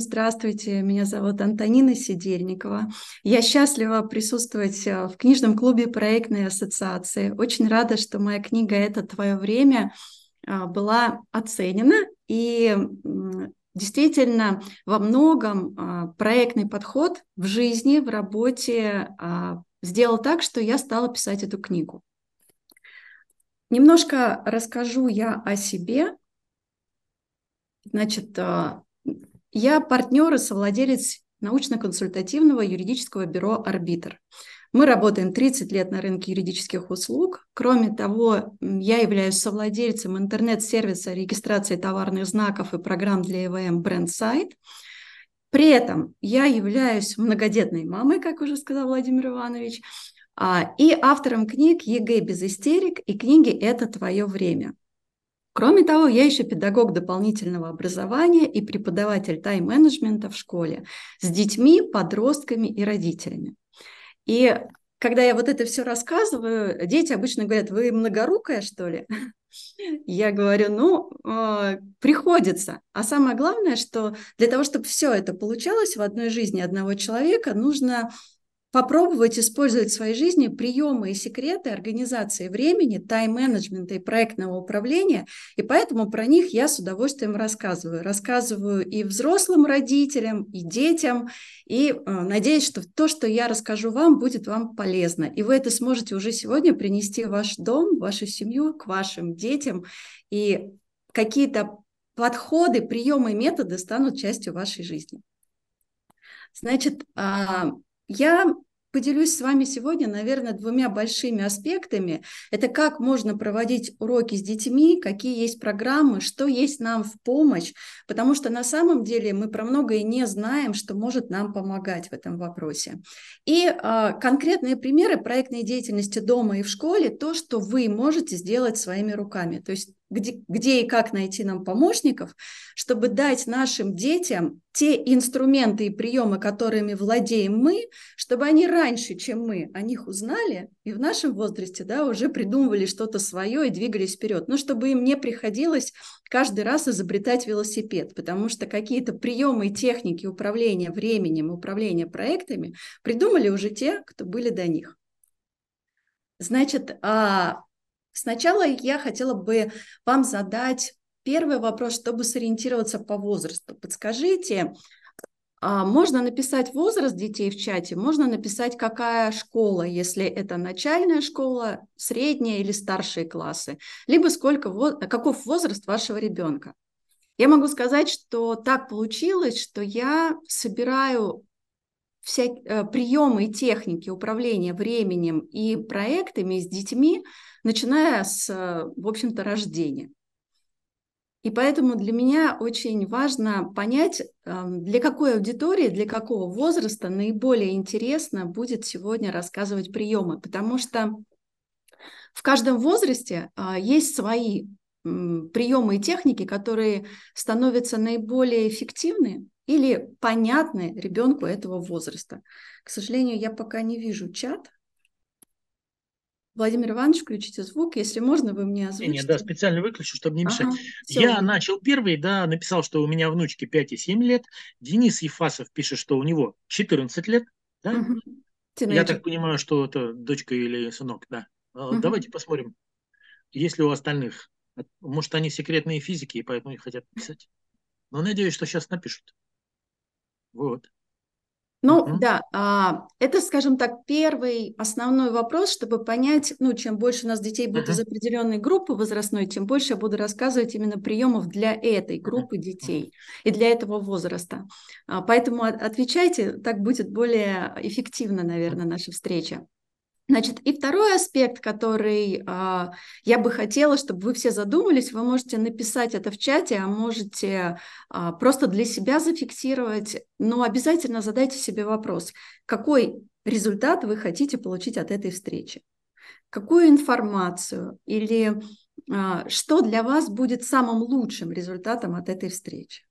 здравствуйте, меня зовут Антонина Сидельникова. Я счастлива присутствовать э, в книжном клубе проектной ассоциации. Очень рада, что моя книга «Это твое время» э, была оценена. И действительно, во многом э, проектный подход в жизни, в работе сделал так, что я стала писать эту книгу. Немножко расскажу я о себе. Значит, я партнер и совладелец научно-консультативного юридического бюро «Арбитр». Мы работаем 30 лет на рынке юридических услуг. Кроме того, я являюсь совладельцем интернет-сервиса регистрации товарных знаков и программ для ЭВМ BrandSite. При этом я являюсь многодетной мамой, как уже сказал Владимир Иванович, а, и автором книг «ЕГЭ без истерик» и книги «Это твое время». Кроме того, я еще педагог дополнительного образования и преподаватель тайм-менеджмента в школе с детьми, подростками и родителями. И когда я вот это все рассказываю, дети обычно говорят, вы многорукая, что ли? Я говорю, ну, э, приходится. А самое главное, что для того, чтобы все это получалось в одной жизни одного человека, нужно попробовать использовать в своей жизни приемы и секреты организации времени, тайм-менеджмента и проектного управления, и поэтому про них я с удовольствием рассказываю. Рассказываю и взрослым родителям, и детям, и э, надеюсь, что то, что я расскажу вам, будет вам полезно, и вы это сможете уже сегодня принести в ваш дом, в вашу семью, к вашим детям, и какие-то подходы, приемы, методы станут частью вашей жизни. Значит, а, я поделюсь с вами сегодня, наверное, двумя большими аспектами. Это как можно проводить уроки с детьми, какие есть программы, что есть нам в помощь, потому что на самом деле мы про многое не знаем, что может нам помогать в этом вопросе. И э, конкретные примеры проектной деятельности дома и в школе, то, что вы можете сделать своими руками. То есть где, где и как найти нам помощников, чтобы дать нашим детям те инструменты и приемы, которыми владеем мы, чтобы они раньше, чем мы, о них узнали и в нашем возрасте да, уже придумывали что-то свое и двигались вперед. Но чтобы им не приходилось каждый раз изобретать велосипед, потому что какие-то приемы и техники управления временем, управления проектами придумали уже те, кто были до них. Значит, а Сначала я хотела бы вам задать первый вопрос, чтобы сориентироваться по возрасту. Подскажите, а, можно написать возраст детей в чате, можно написать, какая школа, если это начальная школа, средняя или старшие классы, либо сколько, каков возраст вашего ребенка. Я могу сказать, что так получилось, что я собираю вся, э, приемы и техники управления временем и проектами с детьми начиная с, в общем-то, рождения. И поэтому для меня очень важно понять, эм, для какой аудитории, для какого возраста наиболее интересно будет сегодня рассказывать приемы, потому что в каждом возрасте а, есть свои приемы и техники, которые становятся наиболее эффективны или понятны ребенку этого возраста. К сожалению, я пока не вижу чат, Владимир Иванович, включите звук. Если можно, вы мне озвучите. Нет, да, специально выключу, чтобы не мешать. Ага, Я начал первый, да, написал, что у меня внучке 5 и 7 лет. Денис Ефасов пишет, что у него 14 лет. Да? Угу. Я так понимаю, что это дочка или сынок, да. Угу. Давайте посмотрим, есть ли у остальных. Может, они секретные физики, и поэтому не хотят писать. Но надеюсь, что сейчас напишут. Вот. Ну uh-huh. да, а, это, скажем так, первый основной вопрос, чтобы понять, ну, чем больше у нас детей будет uh-huh. из определенной группы возрастной, тем больше я буду рассказывать именно приемов для этой группы uh-huh. детей и для этого возраста. А, поэтому отвечайте, так будет более эффективно, наверное, наша встреча. Значит, и второй аспект, который а, я бы хотела, чтобы вы все задумались, вы можете написать это в чате, а можете а, просто для себя зафиксировать, но обязательно задайте себе вопрос, какой результат вы хотите получить от этой встречи, какую информацию или а, что для вас будет самым лучшим результатом от этой встречи.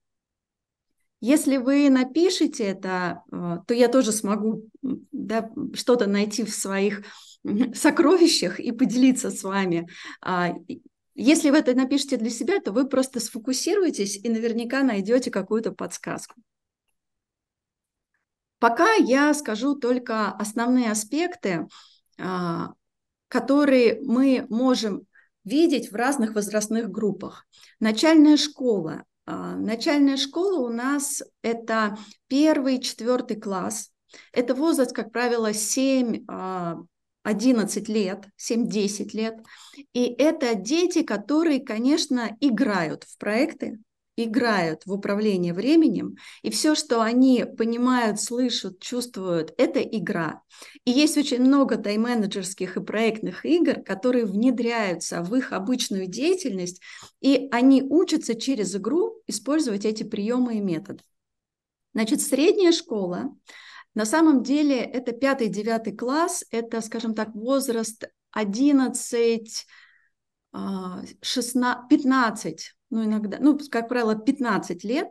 Если вы напишете это, э, то я тоже смогу да, что-то найти в своих сокровищах и поделиться с вами. А, если вы это напишете для себя, то вы просто сфокусируетесь и наверняка найдете какую-то подсказку. Пока я скажу только основные аспекты, а, которые мы можем видеть в разных возрастных группах. Начальная школа. А, начальная школа у нас это первый, четвертый класс. Это возраст, как правило, 7 11 лет, 7-10 лет. И это дети, которые, конечно, играют в проекты, играют в управление временем, и все, что они понимают, слышат, чувствуют, это игра. И есть очень много тайм-менеджерских и проектных игр, которые внедряются в их обычную деятельность, и они учатся через игру использовать эти приемы и методы. Значит, средняя школа на самом деле это пятый-девятый класс, это, скажем так, возраст 11, 16, 15, ну иногда, ну, как правило, 15 лет.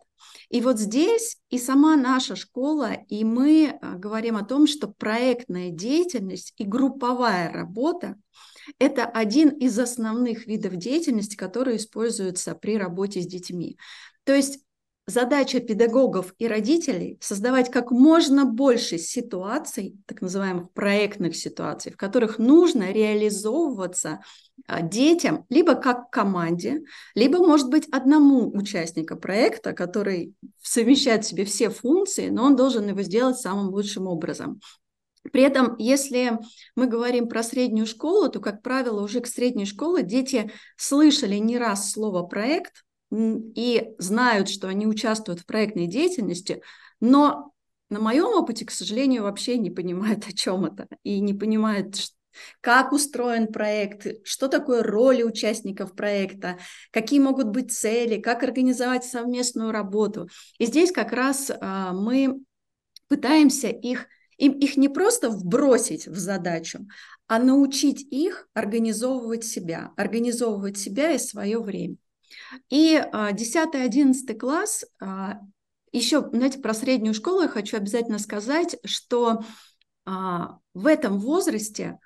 И вот здесь и сама наша школа, и мы а, говорим о том, что проектная деятельность и групповая работа – это один из основных видов деятельности, которые используются при работе с детьми. То есть задача педагогов и родителей создавать как можно больше ситуаций, так называемых проектных ситуаций, в которых нужно реализовываться а, детям либо как команде, либо, может быть, одному участнику проекта, который совмещает в себе все функции, но он должен его сделать самым лучшим образом. При этом, если мы говорим про среднюю школу, то, как правило, уже к средней школе дети слышали не раз слово «проект», и знают, что они участвуют в проектной деятельности, но на моем опыте, к сожалению, вообще не понимают, о чем это, и не понимают, как устроен проект, что такое роли участников проекта, какие могут быть цели, как организовать совместную работу. И здесь как раз а, мы пытаемся их, им, их не просто вбросить в задачу, а научить их организовывать себя, организовывать себя и свое время. И 10-11 а, класс, а, еще, знаете, про среднюю школу я хочу обязательно сказать, что а, в этом возрасте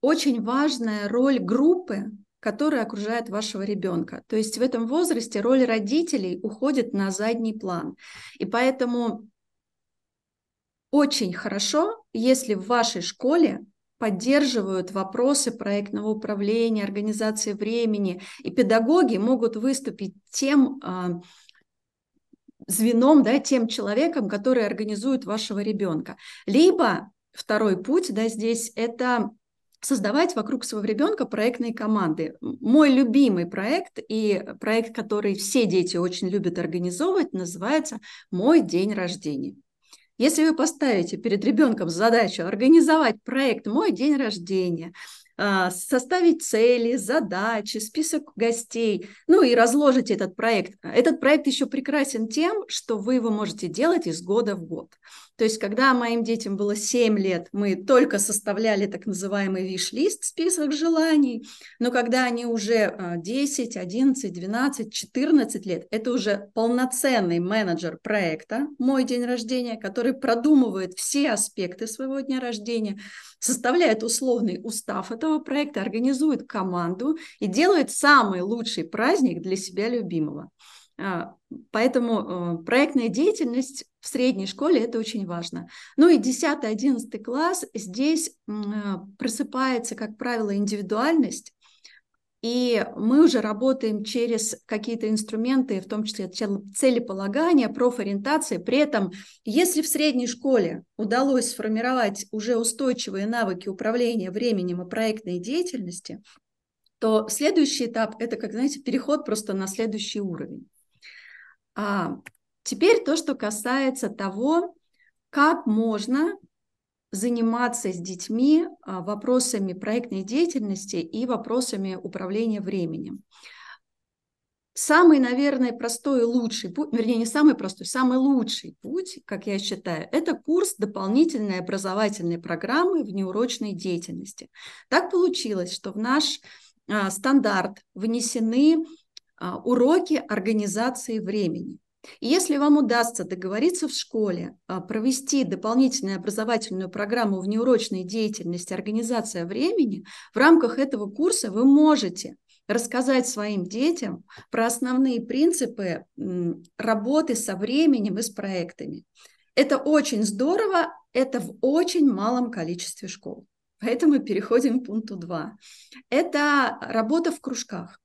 очень важная роль группы, которая окружает вашего ребенка. То есть в этом возрасте роль родителей уходит на задний план. И поэтому очень хорошо, если в вашей школе поддерживают вопросы проектного управления, организации времени, и педагоги могут выступить тем а, звеном, да, тем человеком, который организует вашего ребенка. Либо второй путь, да, здесь это создавать вокруг своего ребенка проектные команды. Мой любимый проект и проект, который все дети очень любят организовывать, называется «Мой день рождения». Если вы поставите перед ребенком задачу организовать проект «Мой день рождения», а, составить цели, задачи, список гостей, ну и разложить этот проект. Этот проект еще прекрасен тем, что вы его можете делать из года в год. То есть, когда моим детям было 7 лет, мы только составляли так называемый виш-лист, список желаний, но когда они уже 10, 11, 12, 14 лет, это уже полноценный менеджер проекта «Мой день рождения», который продумывает все аспекты своего дня рождения, составляет условный устав этого проекта, организует команду и делает самый лучший праздник для себя любимого. А, поэтому э, проектная деятельность в средней школе это очень важно. Ну и 10-11 класс, здесь э, просыпается, как правило, индивидуальность, и мы уже работаем через какие-то инструменты, в том числе целеполагания, профориентации. При этом, если в средней школе удалось сформировать уже устойчивые навыки управления временем и проектной деятельности, то следующий этап – это, как знаете, переход просто на следующий уровень. А теперь то, что касается того, как можно заниматься с детьми а, вопросами проектной деятельности и вопросами управления временем. Самый, наверное, простой и лучший путь, вернее, не самый простой, самый лучший путь, как я считаю, это курс дополнительной образовательной программы в неурочной деятельности. Так получилось, что в наш а, стандарт внесены уроки организации времени. И если вам удастся договориться в школе, а, провести дополнительную образовательную программу в неурочной деятельности «Организация времени», в рамках этого курса вы можете рассказать своим детям про основные принципы работы со временем и с проектами. Это очень здорово, это в очень малом количестве школ. Поэтому переходим к пункту 2. Это работа в кружках.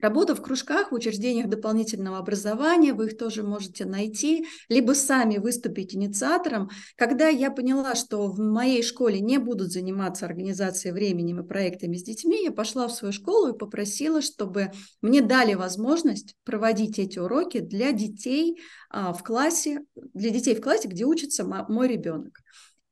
Работа в кружках, в учреждениях дополнительного образования, вы их тоже можете найти, либо сами выступить инициатором. Когда я поняла, что в моей школе не будут заниматься организацией временем и проектами с детьми, я пошла в свою школу и попросила, чтобы мне дали возможность проводить эти уроки для детей а, в классе, для детей в классе, где учится мой ребенок.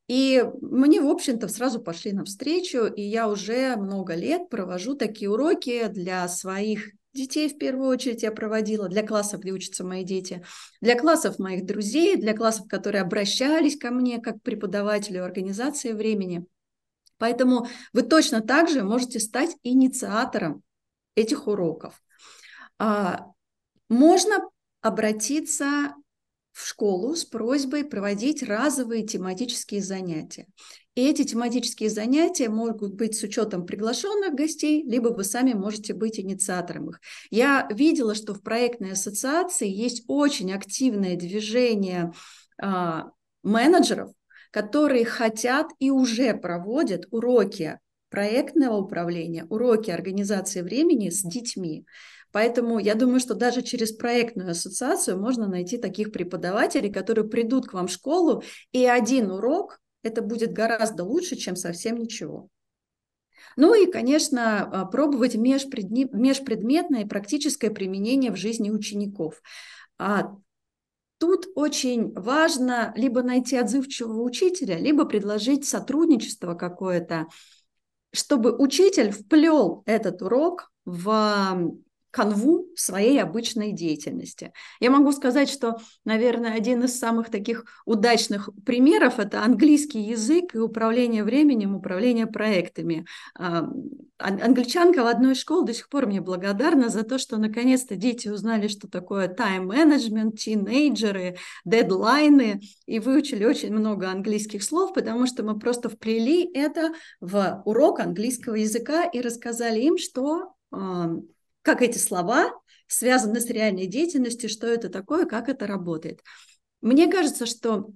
И мне, в общем-то, сразу пошли навстречу, и я уже много лет провожу такие уроки для своих детей в первую очередь я проводила, для классов, где учатся мои дети, для классов моих друзей, для классов, которые обращались ко мне как преподавателю организации времени. Поэтому вы точно так же можете стать инициатором этих уроков. А, можно обратиться в школу с просьбой проводить разовые тематические занятия. И эти тематические занятия могут быть с учетом приглашенных гостей, либо вы сами можете быть инициатором их. Я видела, что в проектной ассоциации есть очень активное движение а, менеджеров, которые хотят и уже проводят уроки проектного управления, уроки организации времени с детьми. Поэтому я думаю, что даже через проектную ассоциацию можно найти таких преподавателей, которые придут к вам в школу, и один урок это будет гораздо лучше, чем совсем ничего. Ну и, конечно, а, пробовать межпредметное и практическое применение в жизни учеников. А тут очень важно либо найти отзывчивого учителя, либо предложить сотрудничество какое-то, чтобы учитель вплел этот урок в канву своей обычной деятельности. Я могу сказать, что, наверное, один из самых таких удачных примеров – это английский язык и управление временем, управление проектами. А, англичанка в одной школе до сих пор мне благодарна за то, что наконец-то дети узнали, что такое тайм-менеджмент, тинейджеры, дедлайны, и выучили очень много английских слов, потому что мы просто вплели это в урок английского языка и рассказали им, что как эти слова связаны с реальной деятельностью, что это такое, как это работает. Мне кажется, что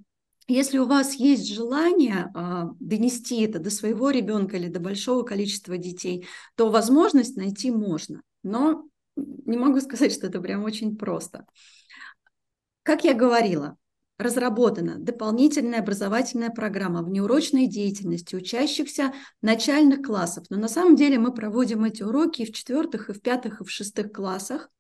если у вас есть желание а, донести это до своего ребенка или до большого количества детей, то возможность найти можно. Но не могу сказать, что это прям очень просто. Как я говорила, разработана дополнительная образовательная программа внеурочной деятельности учащихся начальных классов. Но на самом деле мы проводим эти уроки и в четвертых, и в пятых, и в шестых классах.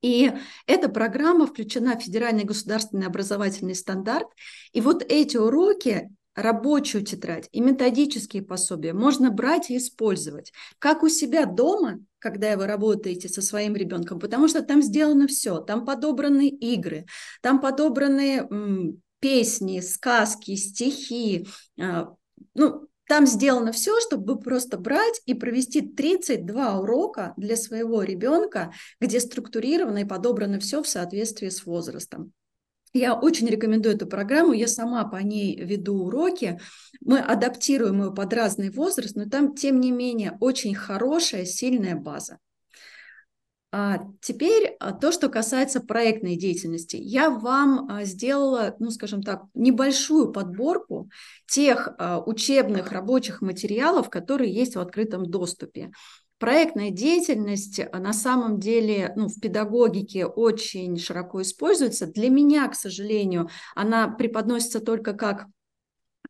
И эта программа включена в федеральный государственный образовательный стандарт. И вот эти уроки рабочую тетрадь и методические пособия можно брать и использовать как у себя дома, когда вы работаете со своим ребенком, потому что там сделано все, там подобраны игры, там подобраны м, песни, сказки, стихи, э, ну, там сделано все, чтобы просто брать и провести 32 урока для своего ребенка, где структурировано и подобрано все в соответствии с возрастом. Я очень рекомендую эту программу, я сама по ней веду уроки. Мы адаптируем ее под разный возраст, но там, тем не менее, очень хорошая, сильная база. А теперь а, то, что касается проектной деятельности. Я вам а, сделала, ну, скажем так, небольшую подборку тех а, учебных рабочих материалов, которые есть в открытом доступе. Проектная деятельность э, на самом деле ну, в педагогике очень широко используется. Для меня, к сожалению, она преподносится только как а,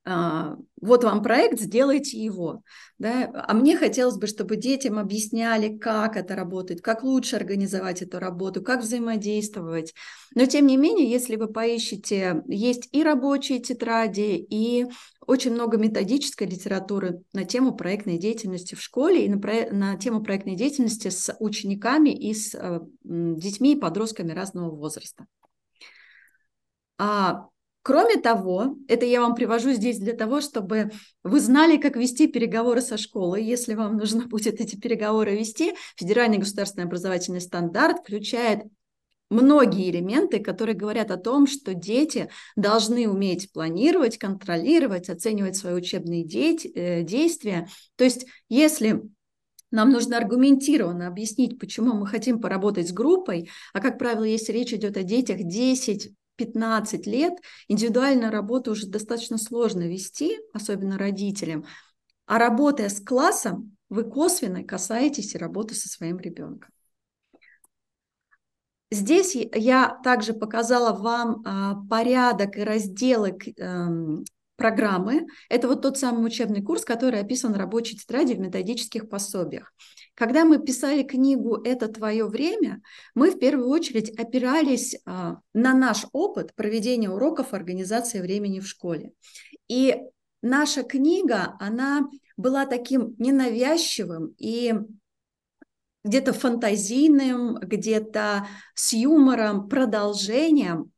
вот вам проект, сделайте его. Да? А мне хотелось бы, чтобы детям объясняли, как это работает, как лучше организовать эту работу, как взаимодействовать. Но тем не менее, если вы поищете, есть и рабочие тетради, и очень много методической литературы на тему проектной деятельности в школе и на, про... на тему проектной деятельности с учениками и с э, детьми и подростками разного возраста. А Кроме того, это я вам привожу здесь для того, чтобы вы знали, как вести переговоры со школой. Если вам нужно будет эти переговоры вести, Федеральный государственный образовательный стандарт включает многие элементы, которые говорят о том, что дети должны уметь планировать, контролировать, оценивать свои учебные э, действия. То есть, если нам нужно аргументированно объяснить, почему мы хотим поработать с группой, а, как правило, если речь идет о детях 10 15 лет индивидуальную работу уже достаточно сложно вести, особенно родителям. А работая с классом, вы косвенно касаетесь и работы со своим ребенком. Здесь я также показала вам а, порядок и разделы эм, программы. Это вот тот самый учебный курс, который описан в рабочей тетради в методических пособиях. Когда мы писали книгу «Это твое время», мы в первую очередь опирались а, на наш опыт проведения уроков организации времени в школе. И наша книга, она была таким ненавязчивым и где-то фантазийным, где-то с юмором, продолжением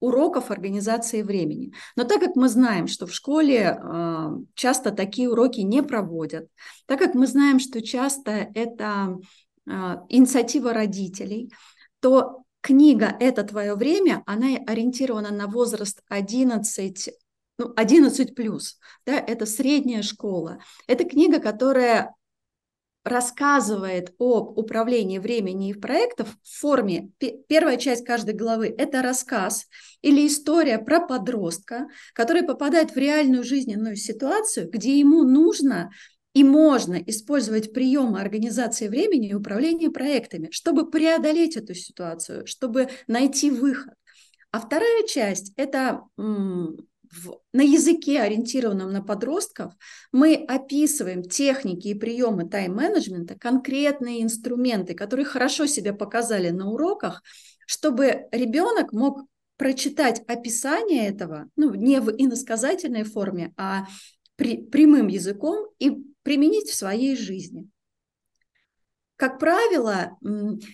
уроков организации времени. Но так как мы знаем, что в школе э, часто такие уроки не проводят, так как мы знаем, что часто это э, инициатива родителей, то книга «Это твое время», она ориентирована на возраст 11 ну, 11 плюс, да, это средняя школа. Это книга, которая рассказывает об управлении времени и проектов в форме, первая часть каждой главы – это рассказ или история про подростка, который попадает в реальную жизненную ситуацию, где ему нужно и можно использовать приемы организации времени и управления проектами, чтобы преодолеть эту ситуацию, чтобы найти выход. А вторая часть – это в, на языке, ориентированном на подростков, мы описываем техники и приемы тайм-менеджмента, конкретные инструменты, которые хорошо себя показали на уроках, чтобы ребенок мог прочитать описание этого, ну, не в иносказательной форме, а при, прямым языком и применить в своей жизни. Как правило,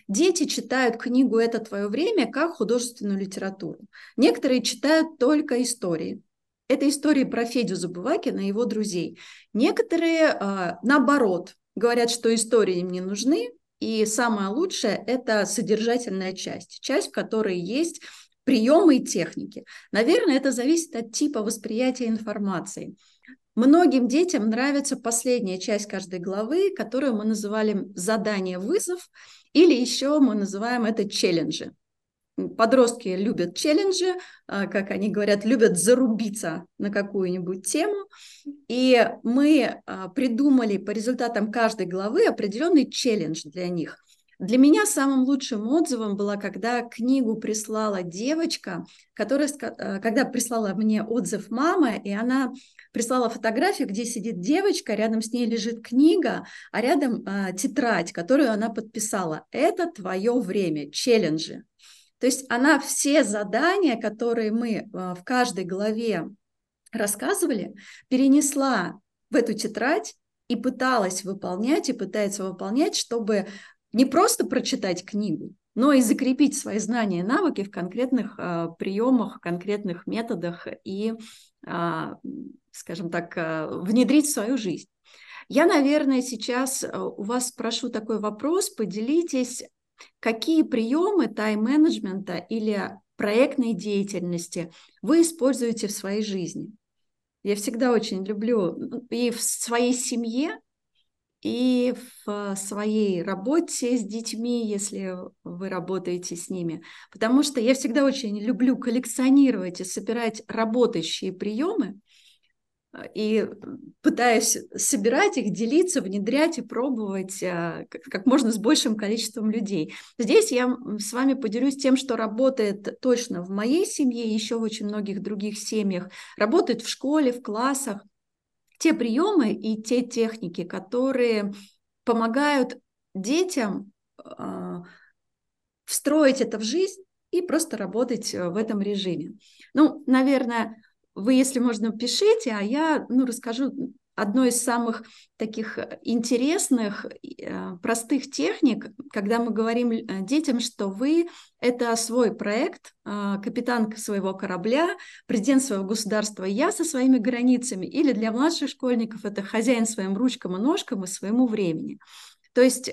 дети читают книгу «Это твое время» как художественную литературу. Некоторые читают только истории. Это истории про Федю Забывакина и его друзей. Некоторые, а, наоборот, говорят, что истории им не нужны, и самое лучшее – это содержательная часть, часть, в которой есть приемы и техники. Наверное, это зависит от типа восприятия информации. Многим детям нравится последняя часть каждой главы, которую мы называли «задание-вызов», или еще мы называем это «челленджи». Подростки любят челленджи, а, как они говорят, любят зарубиться на какую-нибудь тему. И мы а, придумали по результатам каждой главы определенный челлендж для них. Для меня самым лучшим отзывом было, когда книгу прислала девочка, которая, а, когда прислала мне отзыв мама, и она прислала фотографию, где сидит девочка, рядом с ней лежит книга, а рядом э, тетрадь, которую она подписала. Это твое время, челленджи. То есть она все задания, которые мы а, в каждой главе рассказывали, перенесла в эту тетрадь и пыталась выполнять, и пытается выполнять, чтобы не просто прочитать книгу, но и закрепить свои знания и навыки в конкретных э, приемах, конкретных методах и, э, скажем так, внедрить в свою жизнь. Я, наверное, сейчас у вас спрошу такой вопрос, поделитесь Какие приемы тайм-менеджмента или проектной деятельности вы используете в своей жизни? Я всегда очень люблю ну, и в своей семье, и в своей работе с детьми, если вы работаете с ними. Потому что я всегда очень люблю коллекционировать и собирать работающие приемы, и пытаюсь собирать их, делиться, внедрять и пробовать а, как можно с большим количеством людей. Здесь я с вами поделюсь тем, что работает точно в моей семье, еще в очень многих других семьях, работает в школе, в классах. Те приемы и те техники, которые помогают детям встроить это в жизнь и просто работать э, в этом режиме. Ну, наверное, вы, если можно, пишите, а я ну, расскажу одной из самых таких интересных, э, простых техник, когда мы говорим э, детям, что вы – это свой проект, э, капитан своего корабля, президент своего государства, я со своими границами, или для младших школьников это хозяин своим ручкам и ножкам и своему времени. То есть,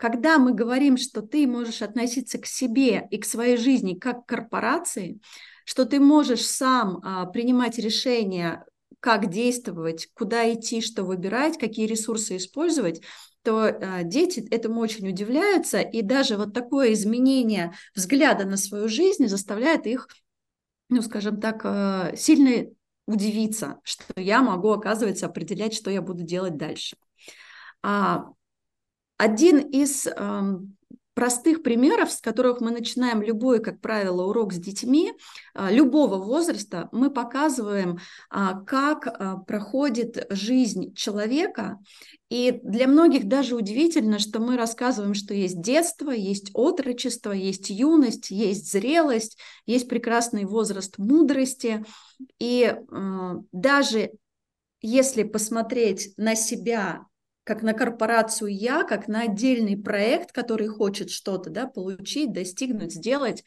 когда мы говорим, что ты можешь относиться к себе и к своей жизни как к корпорации, что ты можешь сам а, принимать решения как действовать, куда идти, что выбирать, какие ресурсы использовать, то э, дети этому очень удивляются, и даже вот такое изменение взгляда на свою жизнь заставляет их, ну, скажем так, э, сильно удивиться, что я могу, оказывается, определять, что я буду делать дальше. А, один из простых примеров, с которых мы начинаем любой, как правило, урок с детьми а, любого возраста, мы показываем, а, как а, проходит жизнь человека. И для многих даже удивительно, что мы рассказываем, что есть детство, есть отрочество, есть юность, есть зрелость, есть прекрасный возраст мудрости. И даже если посмотреть на себя как на корпорацию я, как на отдельный проект, который хочет что-то да, получить, достигнуть, сделать,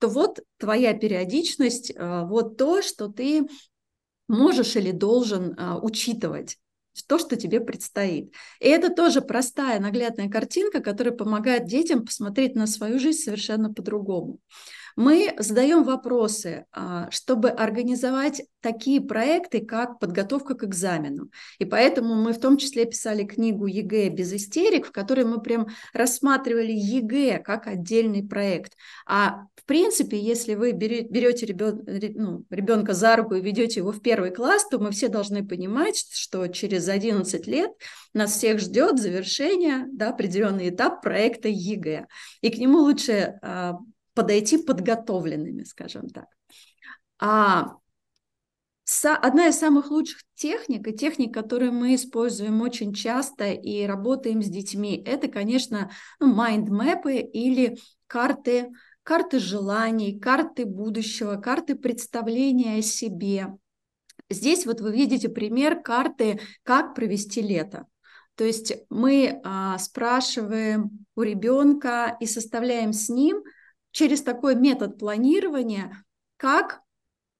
то вот твоя периодичность, э, вот то, что ты можешь или должен э, учитывать то, что тебе предстоит. И это тоже простая, наглядная картинка, которая помогает детям посмотреть на свою жизнь совершенно по-другому. Мы задаем вопросы, а, чтобы организовать такие проекты, как подготовка к экзамену. И поэтому мы в том числе писали книгу ЕГЭ без истерик, в которой мы прям рассматривали ЕГЭ как отдельный проект. А в принципе, если вы берете ребенка, ну, за руку и ведете его в первый класс, то мы все должны понимать, что через 11 лет нас всех ждет завершение, да, определенный этап проекта ЕГЭ. И к нему лучше а, подойти подготовленными, скажем так. А одна из самых лучших техник, и техник, которые мы используем очень часто и работаем с детьми, это, конечно, ну, майндмэпы или карты, карты желаний, карты будущего, карты представления о себе. Здесь вот вы видите пример карты «Как провести лето». То есть мы а, спрашиваем у ребенка и составляем с ним через такой метод планирования, как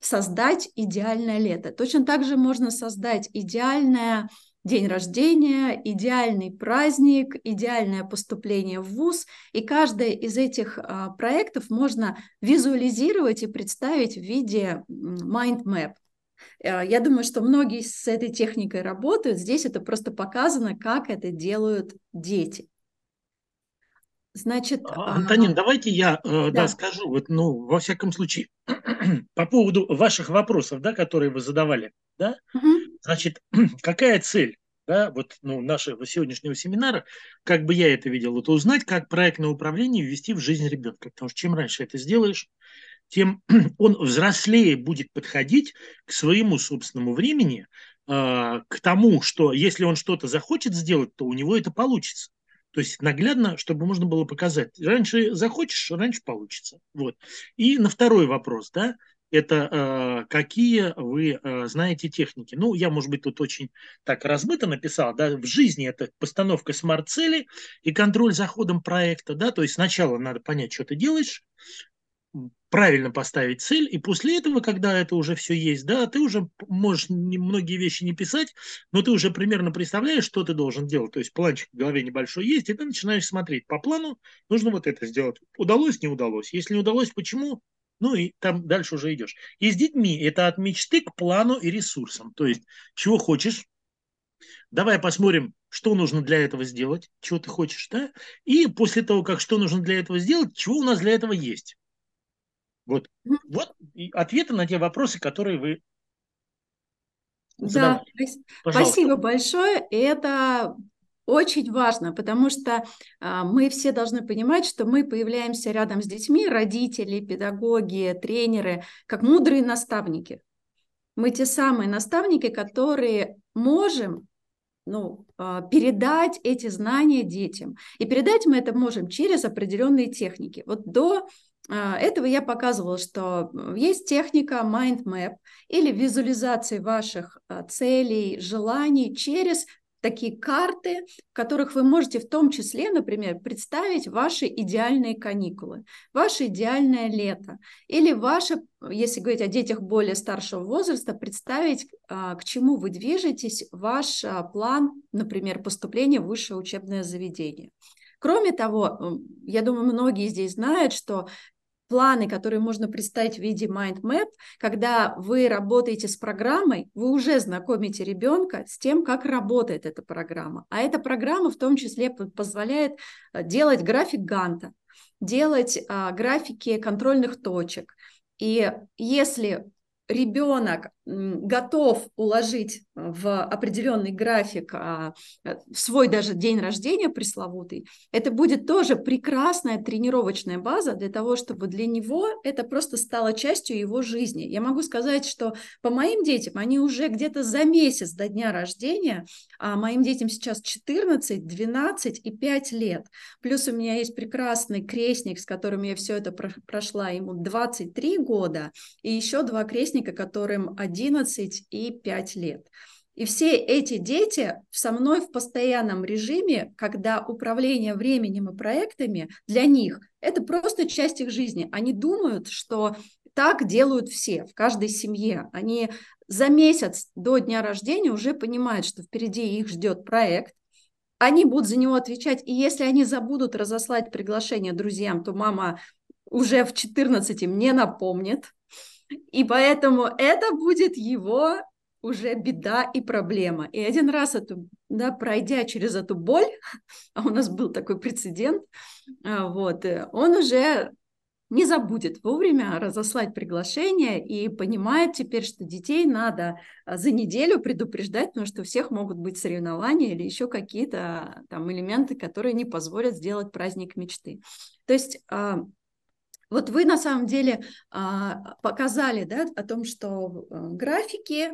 создать идеальное лето. Точно так же можно создать идеальное день рождения, идеальный праздник, идеальное поступление в ВУЗ. И каждый из этих а, проектов можно визуализировать и представить в виде mind map. А, я думаю, что многие с этой техникой работают. Здесь это просто показано, как это делают дети. Значит, а, Антонин, а... давайте я э, да. да скажу, вот, ну, во всяком случае, по поводу ваших вопросов, да, которые вы задавали, да, угу. значит, какая цель, да, вот, ну, нашего сегодняшнего семинара, как бы я это видел, это узнать, как проектное управление ввести в жизнь ребенка, потому что чем раньше это сделаешь, тем он взрослее будет подходить к своему собственному времени, э, к тому, что если он что-то захочет сделать, то у него это получится. То есть наглядно, чтобы можно было показать. Раньше захочешь, раньше получится. Вот. И на второй вопрос, да, это э, какие вы э, знаете техники. Ну, я, может быть, тут очень так размыто написал, да, в жизни это постановка смарт-цели и контроль за ходом проекта, да, то есть сначала надо понять, что ты делаешь, правильно поставить цель, и после этого, когда это уже все есть, да, ты уже можешь не, многие вещи не писать, но ты уже примерно представляешь, что ты должен делать. То есть планчик в голове небольшой есть, и ты начинаешь смотреть. По плану нужно вот это сделать. Удалось, не удалось. Если не удалось, почему? Ну и там дальше уже идешь. И с детьми это от мечты к плану и ресурсам. То есть чего хочешь, давай посмотрим, что нужно для этого сделать, чего ты хочешь, да? И после того, как что нужно для этого сделать, чего у нас для этого есть. Вот, вот ответы на те вопросы, которые вы Да, спасибо большое. Это очень важно, потому что а, мы все должны понимать, что мы появляемся рядом с детьми, родители, педагоги, тренеры, как мудрые наставники. Мы те самые наставники, которые можем ну, а, передать эти знания детям. И передать мы это можем через определенные техники. Вот до этого я показывала, что есть техника mind map или визуализации ваших а, целей, желаний через такие карты, в которых вы можете в том числе, например, представить ваши идеальные каникулы, ваше идеальное лето, или ваше, если говорить о детях более старшего возраста, представить, а, к чему вы движетесь, ваш план, например, поступления в высшее учебное заведение. Кроме того, я думаю, многие здесь знают, что планы, которые можно представить в виде mind map, когда вы работаете с программой, вы уже знакомите ребенка с тем, как работает эта программа. А эта программа в том числе позволяет э, делать график Ганта, делать а, графики контрольных точек. И если ребенок готов уложить в определенный график а, э, свой даже день рождения пресловутый, это будет тоже прекрасная тренировочная база для того, чтобы для него это просто стало частью его жизни. Я могу сказать, что по моим детям, они уже где-то за месяц до дня рождения, а моим детям сейчас 14, 12 и 5 лет. Плюс у меня есть прекрасный крестник, с которым я все это прошла, ему 23 года, и еще два крестника, которым 11 и 5 лет. И все эти дети со мной в постоянном режиме, когда управление временем и проектами для них это просто часть их жизни. Они думают, что так делают все в каждой семье. Они за месяц до дня рождения уже понимают, что впереди их ждет проект, они будут за него отвечать. И если они забудут разослать приглашение друзьям, то мама уже в 14 мне напомнит. И поэтому это будет его уже беда и проблема. И один раз эту, да, пройдя через эту боль, а у нас был такой прецедент, а, вот, э, он уже не забудет вовремя разослать приглашение и понимает теперь, что детей надо а, за неделю предупреждать, потому что у всех могут быть соревнования или еще какие-то там элементы, которые не позволят сделать праздник мечты. То есть вот вы на самом деле а, показали да, о том, что э, графики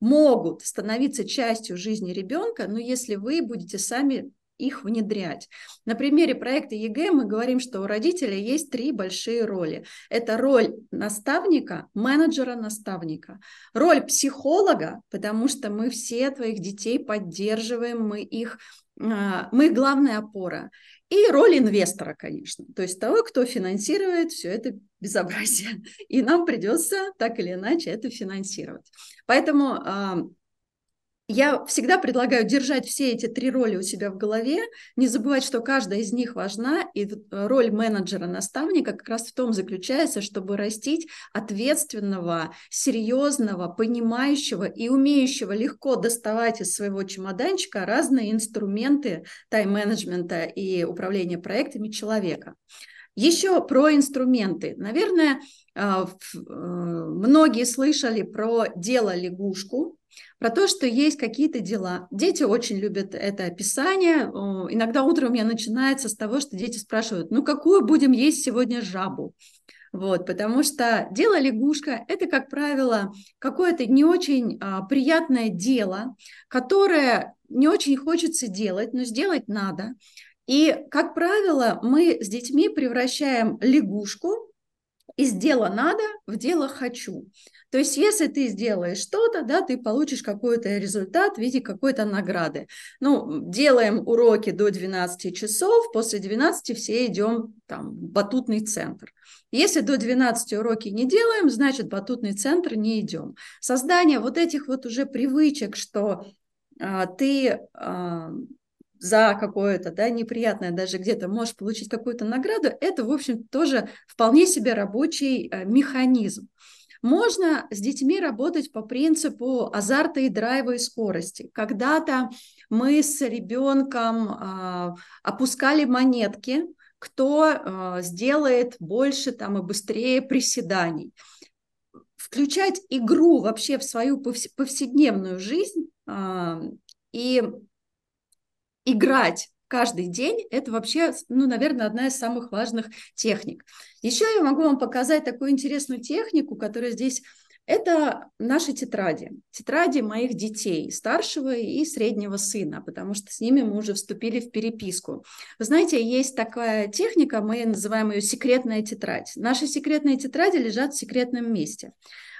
могут становиться частью жизни ребенка, но если вы будете сами их внедрять. На примере проекта ЕГЭ мы говорим, что у родителя есть три большие роли. Это роль наставника, менеджера-наставника, роль психолога, потому что мы все твоих детей поддерживаем, мы их а, мы главная опора. И роль инвестора, конечно, то есть того, кто финансирует все это безобразие. И нам придется так или иначе это финансировать. Поэтому а, я всегда предлагаю держать все эти три роли у себя в голове, не забывать, что каждая из них важна, и роль менеджера-наставника как раз в том заключается, чтобы растить ответственного, серьезного, понимающего и умеющего легко доставать из своего чемоданчика разные инструменты тайм-менеджмента и управления проектами человека. Еще про инструменты. Наверное, а, э, многие слышали про дело лягушку, про то, что есть какие-то дела. Дети очень любят это описание. Иногда утром у меня начинается с того, что дети спрашивают, ну какую будем есть сегодня жабу? Вот, потому что дело лягушка – это, как правило, какое-то не очень а, приятное дело, которое не очень хочется делать, но сделать надо. И, как правило, мы с детьми превращаем лягушку из дела надо в дело хочу. То есть, если ты сделаешь что-то, да, ты получишь какой-то результат в виде какой-то награды. Ну, делаем уроки до 12 часов, после 12 все идем там, в батутный центр. Если до 12 уроки не делаем, значит, в батутный центр не идем. Создание вот этих вот уже привычек, что а, ты а, за какое-то да, неприятное даже где-то можешь получить какую-то награду, это, в общем, тоже вполне себе рабочий а, механизм. Можно с детьми работать по принципу азарта и драйва и скорости. Когда-то мы с ребенком э, опускали монетки, кто э, сделает больше там, и быстрее приседаний. Включать игру вообще в свою повседневную жизнь э, и играть каждый день, это вообще, ну, наверное, одна из самых важных техник. Еще я могу вам показать такую интересную технику, которая здесь это наши тетради, тетради моих детей, старшего и среднего сына, потому что с ними мы уже вступили в переписку. Вы знаете, есть такая техника, мы называем ее секретная тетрадь. Наши секретные тетради лежат в секретном месте.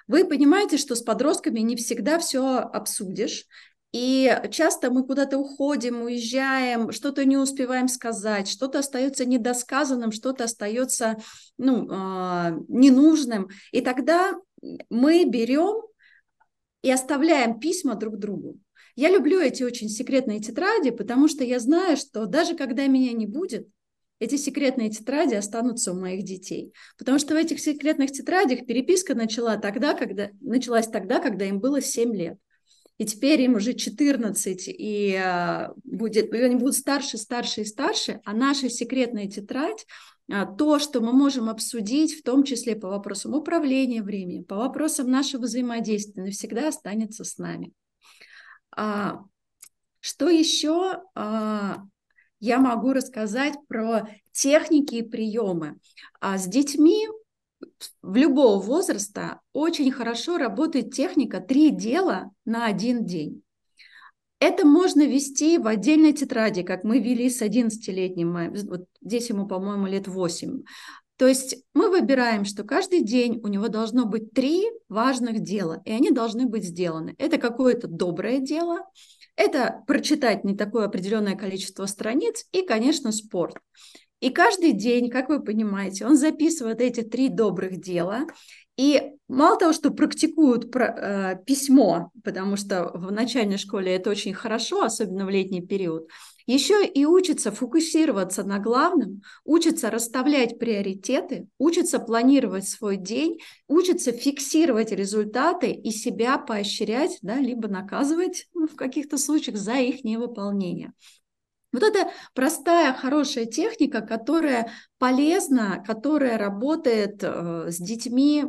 Вы понимаете, что с подростками не всегда все обсудишь, и часто мы куда-то уходим, уезжаем, что-то не успеваем сказать, что-то остается недосказанным, что-то остается ну, э, ненужным. И тогда мы берем и оставляем письма друг другу. Я люблю эти очень секретные тетради, потому что я знаю, что даже когда меня не будет, эти секретные тетради останутся у моих детей. Потому что в этих секретных тетрадях переписка начала тогда, когда, началась тогда, когда им было 7 лет. И теперь им уже 14, и а, будет, они будут старше, старше и старше, а наша секретная тетрадь а, то, что мы можем обсудить, в том числе по вопросам управления временем, по вопросам нашего взаимодействия, навсегда останется с нами. А, что еще я могу рассказать про техники и приемы? С детьми в любого возраста очень хорошо работает техника «три дела на один день». Это можно вести в отдельной тетради, как мы вели с 11-летним, вот здесь ему, по-моему, лет 8. То есть мы выбираем, что каждый день у него должно быть три важных дела, и они должны быть сделаны. Это какое-то доброе дело, это прочитать не такое определенное количество страниц и, конечно, спорт. И каждый день, как вы понимаете, он записывает эти три добрых дела, и мало того, что практикуют э, письмо, потому что в начальной школе это очень хорошо, особенно в летний период, еще и учатся фокусироваться на главном, учатся расставлять приоритеты, учатся планировать свой день, учатся фиксировать результаты и себя поощрять, да, либо наказывать ну, в каких-то случаях за их невыполнение. Вот это простая, хорошая техника, которая полезна, которая работает э, с детьми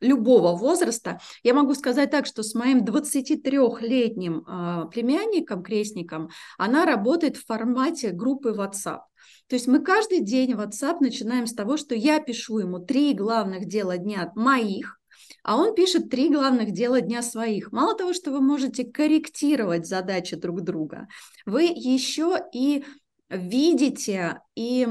любого возраста. Я могу сказать так, что с моим 23-летним э, племянником, крестником, она работает в формате группы WhatsApp. То есть мы каждый день WhatsApp начинаем с того, что я пишу ему три главных дела дня моих, а он пишет три главных дела дня своих. Мало того, что вы можете корректировать задачи друг друга, вы еще и видите и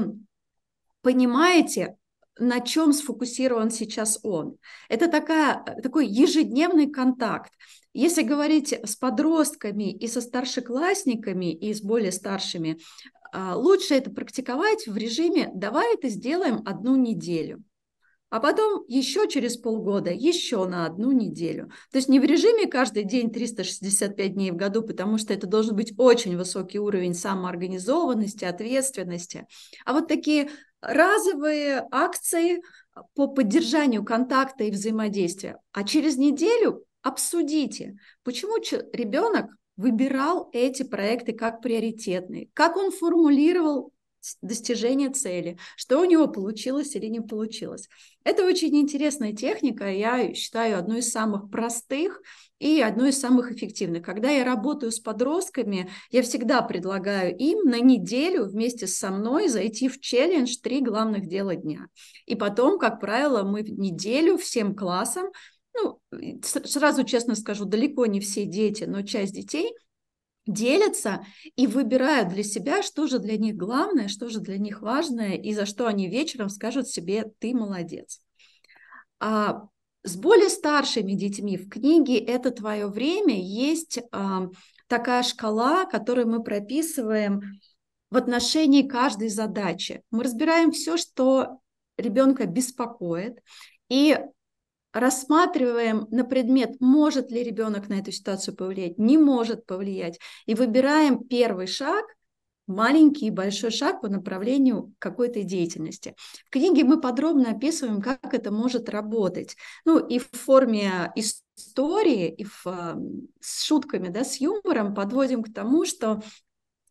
понимаете, на чем сфокусирован сейчас он. Это такая, такой ежедневный контакт. Если говорить с подростками и со старшеклассниками, и с более старшими, а, лучше это практиковать в режиме «давай это сделаем одну неделю» а потом еще через полгода еще на одну неделю. То есть не в режиме каждый день 365 дней в году, потому что это должен быть очень высокий уровень самоорганизованности, ответственности, а вот такие разовые акции по поддержанию контакта и взаимодействия. А через неделю обсудите, почему ребенок выбирал эти проекты как приоритетные, как он формулировал достижение цели, что у него получилось или не получилось. Это очень интересная техника, я считаю, одной из самых простых и одной из самых эффективных. Когда я работаю с подростками, я всегда предлагаю им на неделю вместе со мной зайти в челлендж «Три главных дела дня». И потом, как правило, мы неделю всем классом ну, сразу честно скажу, далеко не все дети, но часть детей делятся и выбирают для себя, что же для них главное, что же для них важное, и за что они вечером скажут себе «ты молодец». А с более старшими детьми в книге «Это твое время» есть а, такая шкала, которую мы прописываем в отношении каждой задачи. Мы разбираем все, что ребенка беспокоит, и рассматриваем на предмет, может ли ребенок на эту ситуацию повлиять, не может повлиять, и выбираем первый шаг, маленький и большой шаг по направлению какой-то деятельности. В книге мы подробно описываем, как это может работать. Ну и в форме истории, и в, с шутками, да, с юмором подводим к тому, что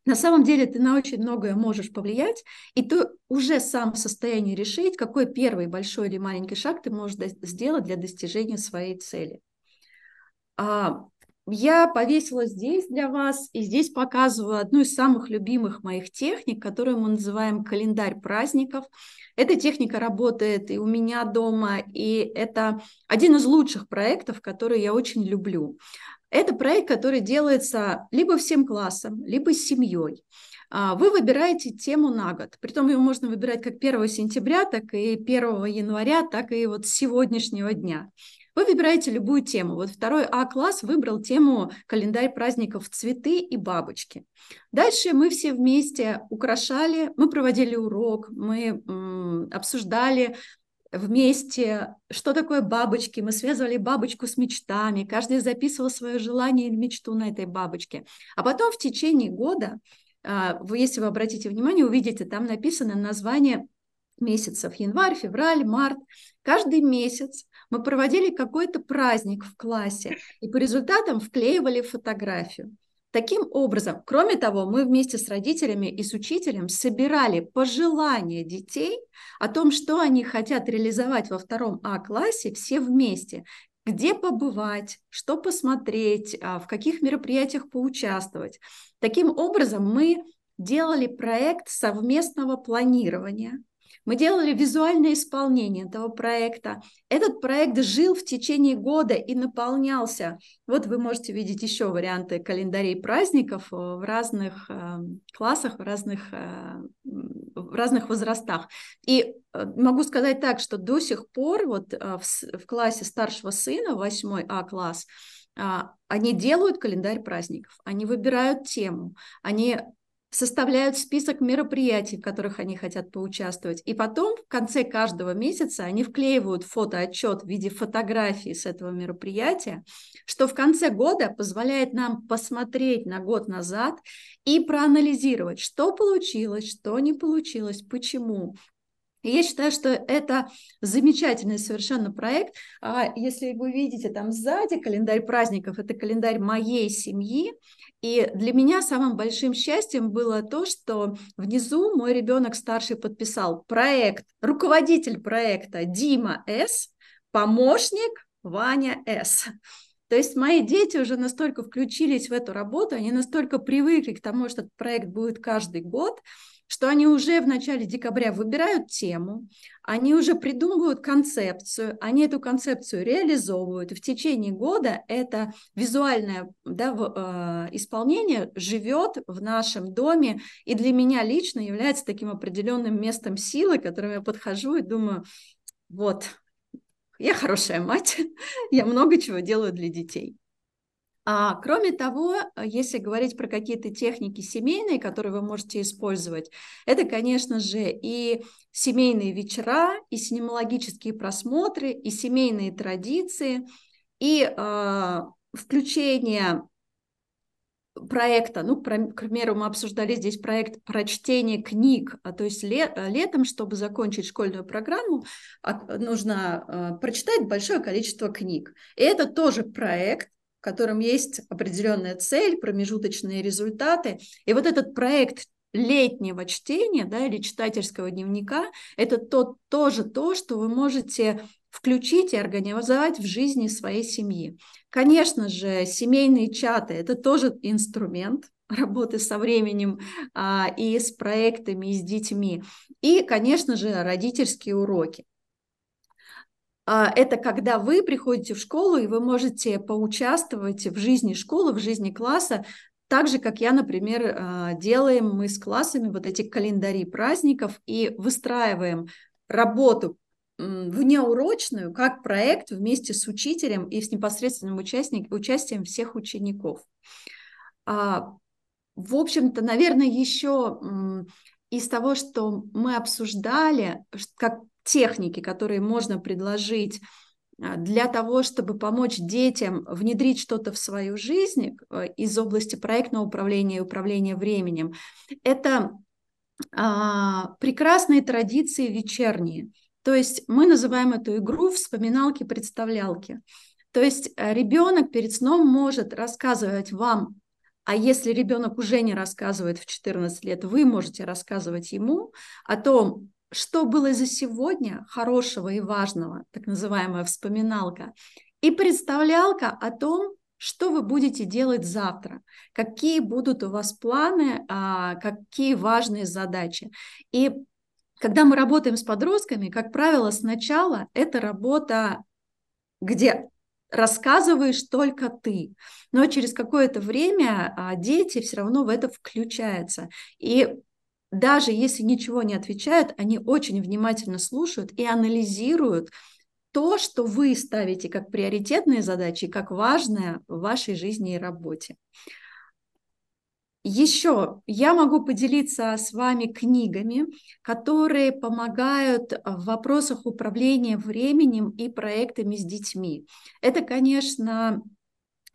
на самом деле ты на очень многое можешь повлиять, и ты уже сам в состоянии решить, какой первый большой или маленький шаг ты можешь сделать для достижения своей цели. А, я повесила здесь для вас, и здесь показываю одну из самых любимых моих техник, которую мы называем календарь праздников. Эта техника работает и у меня дома, и это один из лучших проектов, которые я очень люблю. Это проект, который делается либо всем классом, либо с семьей. А, вы выбираете тему на год. Притом ее можно выбирать как 1 сентября, так и 1 января, так и вот с сегодняшнего дня. Вы выбираете любую тему. Вот второй А-класс выбрал тему календарь праздников «Цветы и бабочки». Дальше мы все вместе украшали, мы проводили урок, мы м, обсуждали вместе, что такое бабочки, мы связывали бабочку с мечтами, каждый записывал свое желание или мечту на этой бабочке. А потом в течение года а, если вы обратите внимание, увидите, там написано название месяцев январь, февраль, март. Каждый месяц мы проводили какой-то праздник в классе и по результатам вклеивали фотографию. Таким образом, кроме того, мы вместе с родителями и с учителем собирали пожелания детей о том, что они хотят реализовать во втором А-классе все вместе, где побывать, что посмотреть, а, в каких мероприятиях поучаствовать. Таким образом, мы делали проект совместного планирования, мы делали визуальное исполнение этого проекта. Этот проект жил в течение года и наполнялся. Вот вы можете видеть еще варианты календарей праздников э, в разных э, классах, в разных, э, в разных возрастах. И могу сказать так, что до сих пор вот в, классе старшего сына, 8 А класс, они делают календарь праздников, они выбирают тему, они составляют список мероприятий, в которых они хотят поучаствовать. И потом в конце каждого месяца они вклеивают фотоотчет в виде фотографии с этого мероприятия, что в конце года позволяет нам посмотреть на год назад и проанализировать, что получилось, что не получилось, почему, и я считаю, что это замечательный совершенно проект. А если вы видите там сзади календарь праздников, это календарь моей семьи. И для меня самым большим счастьем было то, что внизу мой ребенок старший подписал проект, руководитель проекта Дима С, помощник Ваня С. То есть мои дети уже настолько включились в эту работу, они настолько привыкли к тому, что этот проект будет каждый год, что они уже в начале декабря выбирают тему, они уже придумывают концепцию, они эту концепцию реализовывают, в течение года это визуальное да, э, исполнение живет в нашем доме, и для меня лично является таким определенным местом силы, к которому я подхожу и думаю, вот, я хорошая мать, я много чего делаю для детей. А, кроме того, если говорить про какие-то техники семейные, которые вы можете использовать, это, конечно же, и семейные вечера, и синемологические просмотры, и семейные традиции, и э, включение проекта, ну, про, к примеру, мы обсуждали здесь проект про чтение книг, а то есть лет, летом, чтобы закончить школьную программу, нужно э, прочитать большое количество книг. И это тоже проект, в котором есть определенная цель, промежуточные результаты. И вот этот проект летнего чтения да, или читательского дневника – это то, тоже то, что вы можете включить и организовать в жизни своей семьи. Конечно же, семейные чаты – это тоже инструмент работы со временем а, и с проектами, и с детьми. И, конечно же, родительские уроки. А, это когда вы приходите в школу, и вы можете поучаствовать в жизни школы, в жизни класса, так же, как я, например, а, делаем мы с классами вот эти календари праздников и выстраиваем работу внеурочную как проект вместе с учителем и с непосредственным участник, участием всех учеников. А, в общем-то, наверное, еще из того, что мы обсуждали, как техники, которые можно предложить а, для того, чтобы помочь детям внедрить что-то в свою жизнь э, из области проектного управления и управления временем, это а, прекрасные традиции вечерние. То есть мы называем эту игру вспоминалки-представлялки. То есть э, ребенок перед сном может рассказывать вам, а если ребенок уже не рассказывает в 14 лет, вы можете рассказывать ему о том, что было за сегодня хорошего и важного, так называемая вспоминалка, и представлялка о том, что вы будете делать завтра, какие будут у вас планы, а, какие важные задачи. И когда мы работаем с подростками, как правило, сначала это работа, где рассказываешь только ты. Но через какое-то время а, дети все равно в это включаются. И даже если ничего не отвечают, они очень внимательно слушают и анализируют то, что вы ставите как приоритетные задачи, как важное в вашей жизни и работе. Еще я могу поделиться с вами книгами, которые помогают в вопросах управления временем и проектами с детьми. Это, конечно,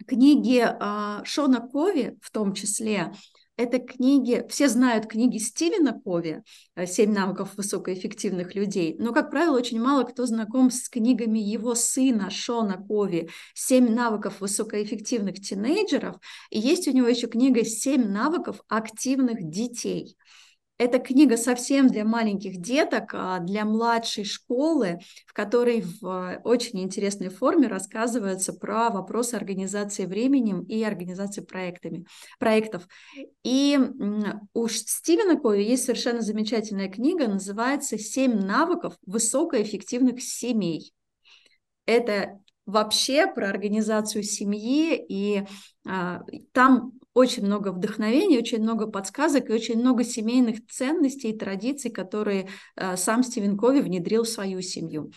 книги а, Шона Кови в том числе, это книги, все знают книги Стивена Кови «Семь навыков высокоэффективных людей», но, как правило, очень мало кто знаком с книгами его сына Шона Кови «Семь навыков высокоэффективных тинейджеров», и есть у него еще книга «Семь навыков активных детей». Эта книга совсем для маленьких деток, а, для младшей школы, в которой в очень интересной форме рассказывается про вопросы организации временем и организации проектами, проектов. И у Стивена Кови есть совершенно замечательная книга, называется «Семь навыков высокоэффективных семей». Это вообще про организацию семьи, и а, там очень много вдохновения, очень много подсказок и очень много семейных ценностей и традиций, которые а, сам Стивен Кови внедрил в свою семью.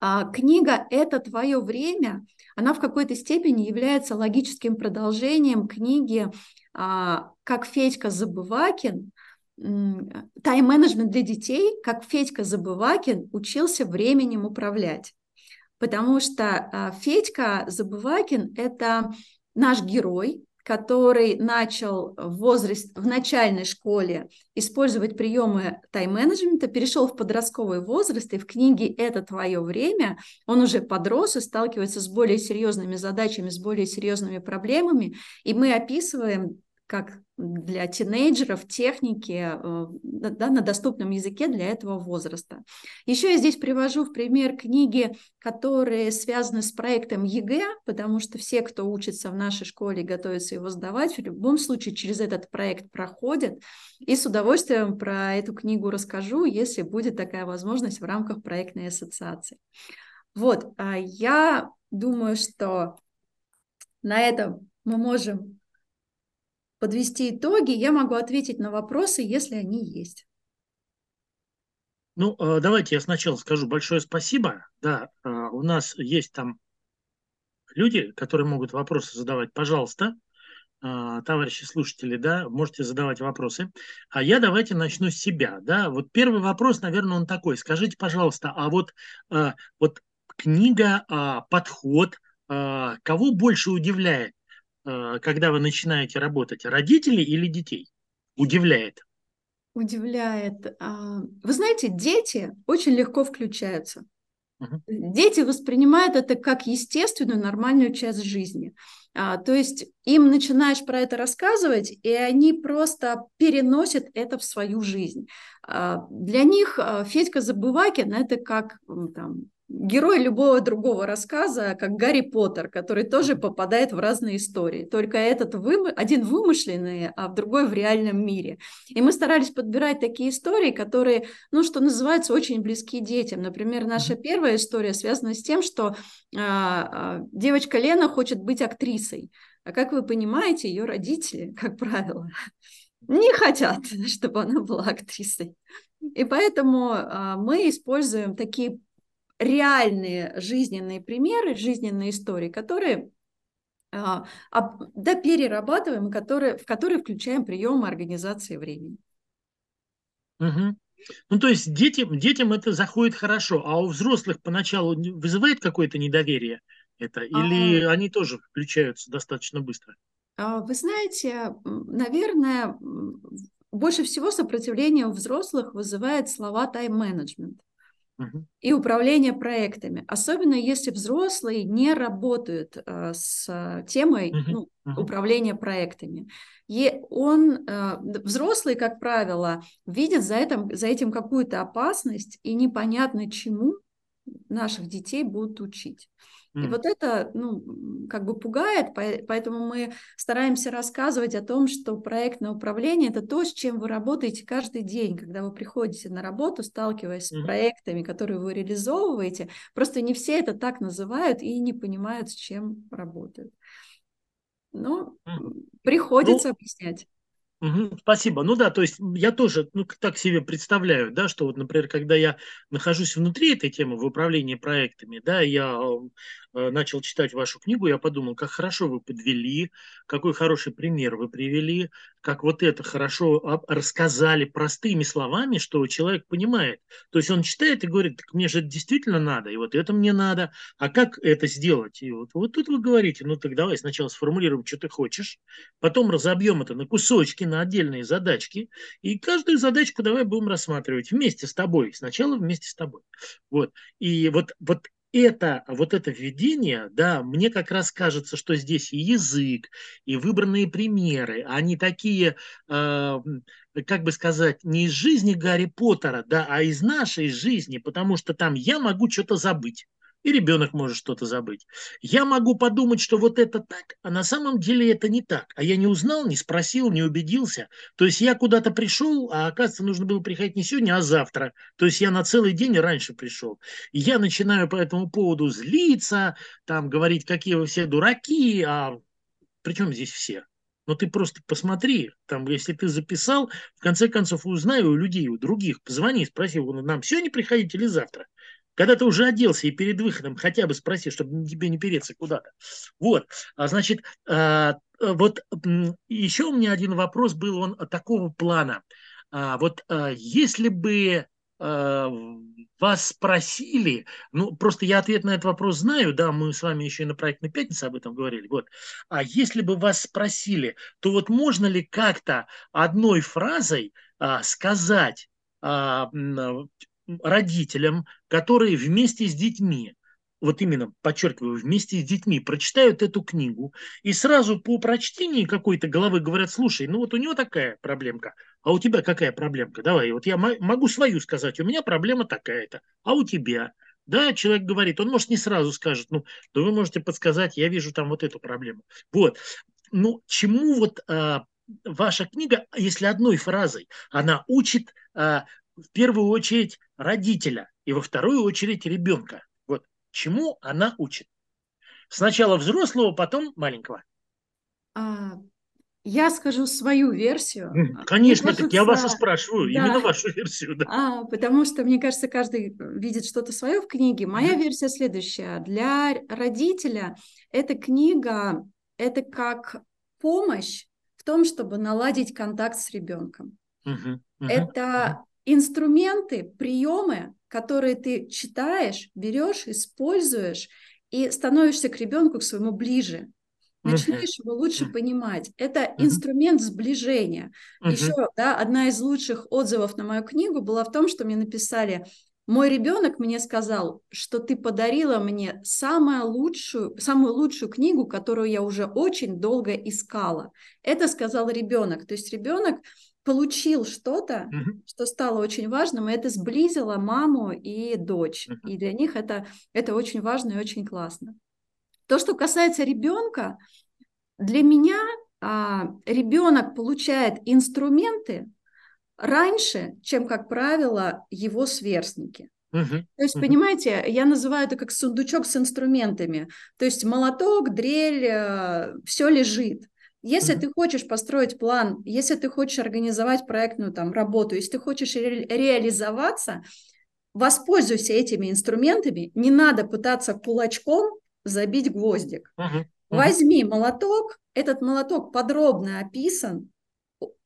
А, книга «Это твое время», она в какой-то степени является логическим продолжением книги а, «Как Федька Забывакин», тайм-менеджмент для детей, как Федька Забывакин учился временем управлять. Потому что Федька Забывакин – это наш герой, который начал в возрасте, в начальной школе использовать приемы тайм-менеджмента, перешел в подростковый возраст, и в книге «Это твое время» он уже подрос и сталкивается с более серьезными задачами, с более серьезными проблемами, и мы описываем как для тинейджеров техники э, да, на доступном языке для этого возраста. Еще я здесь привожу в пример книги, которые связаны с проектом ЕГЭ, потому что все, кто учится в нашей школе, готовятся его сдавать, в любом случае через этот проект проходят. И с удовольствием про эту книгу расскажу, если будет такая возможность в рамках проектной ассоциации. Вот, а я думаю, что на этом мы можем подвести итоги, я могу ответить на вопросы, если они есть. Ну, э, давайте я сначала скажу большое спасибо. Да, э, у нас есть там люди, которые могут вопросы задавать. Пожалуйста, э, товарищи слушатели, да, можете задавать вопросы. А я давайте начну с себя, да. Вот первый вопрос, наверное, он такой. Скажите, пожалуйста, а вот, вот книга, подход, кого больше удивляет? Э, когда вы начинаете работать, родителей или детей? Удивляет. Удивляет. А, вы знаете, дети очень легко включаются. Дети воспринимают это как естественную, нормальную часть жизни. А, то есть им начинаешь про это рассказывать, и они просто переносят это в свою жизнь. А, для них а, Федька Забывакин – это как там, герой любого другого рассказа, как Гарри Поттер, который тоже попадает в разные истории. Только этот вымы... один вымышленный, а в другой в реальном мире. И мы старались подбирать такие истории, которые, ну, что называется, очень близки детям. Например, наша первая история связана с тем, что а, а, девочка Лена хочет быть актрисой. А как вы понимаете, ее родители, как правило, не хотят, чтобы она была актрисой. И поэтому а, мы используем такие реальные жизненные примеры, жизненные истории, которые а, да, перерабатываем, которые, в которые включаем приемы организации времени. Угу. Ну, то есть детям, детям это заходит хорошо, а у взрослых поначалу вызывает какое-то недоверие это? Или а... они тоже включаются достаточно быстро? А, вы знаете, наверное, больше всего сопротивление у взрослых вызывает слова тайм-менеджмент и управление проектами, особенно если взрослые не работают э, с темой ну, управления проектами. И он, э, взрослый, как правило, видит за этим, за этим какую-то опасность и непонятно чему наших детей будут учить. И вот это, ну, как бы пугает, поэтому мы стараемся рассказывать о том, что проектное управление – это то, с чем вы работаете каждый день, когда вы приходите на работу, сталкиваясь mm-hmm. с проектами, которые вы реализовываете. Просто не все это так называют и не понимают, с чем работают. Но mm-hmm. приходится ну, объяснять. Спасибо. Ну да, то есть я тоже ну, так себе представляю, да, что вот, например, когда я нахожусь внутри этой темы в управлении проектами, да, я э, начал читать вашу книгу, я подумал, как хорошо вы подвели, какой хороший пример вы привели, как вот это хорошо рассказали простыми словами, что человек понимает. То есть он читает и говорит, так мне же это действительно надо, и вот это мне надо. А как это сделать? И вот, вот тут вы говорите, ну так давай сначала сформулируем, что ты хочешь, потом разобьем это на кусочки, на отдельные задачки, и каждую задачку давай будем рассматривать вместе с тобой. Сначала вместе с тобой. Вот. И вот, вот это, вот это введение, да, мне как раз кажется, что здесь и язык, и выбранные примеры, они такие, э, как бы сказать, не из жизни Гарри Поттера, да, а из нашей жизни, потому что там я могу что-то забыть и ребенок может что-то забыть. Я могу подумать, что вот это так, а на самом деле это не так. А я не узнал, не спросил, не убедился. То есть я куда-то пришел, а оказывается, нужно было приходить не сегодня, а завтра. То есть я на целый день раньше пришел. И я начинаю по этому поводу злиться, там говорить, какие вы все дураки, а причем здесь все? Но ты просто посмотри, там, если ты записал, в конце концов узнай у людей, у других, позвони, спроси, нам сегодня приходить или завтра. Когда ты уже оделся и перед выходом хотя бы спроси, чтобы тебе не переться куда-то. Вот, а, значит, а, вот еще у меня один вопрос был, он такого плана. А, вот если бы вас спросили, ну, просто я ответ на этот вопрос знаю, да, мы с вами еще и на проектной пятнице об этом говорили, вот, а если бы вас спросили, то вот можно ли как-то одной фразой а, сказать а, родителям, которые вместе с детьми, вот именно, подчеркиваю, вместе с детьми прочитают эту книгу, и сразу по прочтении какой-то головы говорят, слушай, ну вот у него такая проблемка, а у тебя какая проблемка? Давай, вот я могу свою сказать, у меня проблема такая-то, а у тебя? Да, человек говорит, он может не сразу скажет, ну, да вы можете подсказать, я вижу там вот эту проблему. Вот, ну, чему вот а, ваша книга, если одной фразой, она учит а, в первую очередь родителя и во вторую очередь ребенка. Вот чему она учит. Сначала взрослого, потом маленького. А, я скажу свою версию. Конечно, кажется, так я вас и спрашиваю, да, именно вашу версию. Да. А, потому что, мне кажется, каждый видит что-то свое в книге. Моя версия следующая. Для родителя эта книга – это как помощь в том, чтобы наладить контакт с ребенком. Угу, угу, это инструменты, приемы, которые ты читаешь, берешь, используешь и становишься к ребенку, к своему ближе. Начинаешь его лучше понимать. Это инструмент сближения. Еще да, одна из лучших отзывов на мою книгу была в том, что мне написали, мой ребенок мне сказал, что ты подарила мне самую лучшую, самую лучшую книгу, которую я уже очень долго искала. Это сказал ребенок. То есть ребенок получил что-то, mm-hmm. что стало очень важным, и это сблизило маму и дочь. Mm-hmm. И для них это, это очень важно и очень классно. То, что касается ребенка, для меня а, ребенок получает инструменты раньше, чем, как правило, его сверстники. Uh-huh. То есть, uh-huh. понимаете, я называю это как сундучок с инструментами. То есть молоток, дрель, э, все лежит. Если mm-hmm. ты хочешь построить план, если ты хочешь организовать проектную там работу, если ты хочешь ре- реализоваться, воспользуйся этими инструментами. Не надо пытаться кулачком забить гвоздик. Uh-huh. Uh-huh. Возьми молоток, этот молоток подробно описан.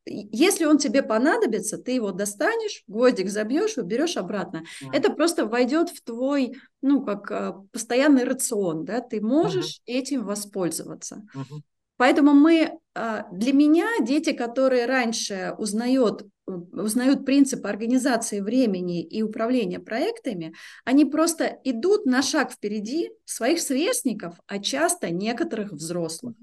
Если он тебе понадобится, ты его достанешь, гвоздик забьешь, уберешь обратно. Uh-huh. Это просто войдет в твой, ну, как э, постоянный рацион, да, ты можешь uh-huh. этим воспользоваться. Uh-huh. Поэтому мы, а, для меня дети, которые раньше узнают, узнают принцип организации времени и управления проектами, они просто идут на шаг впереди своих сверстников, а часто некоторых взрослых.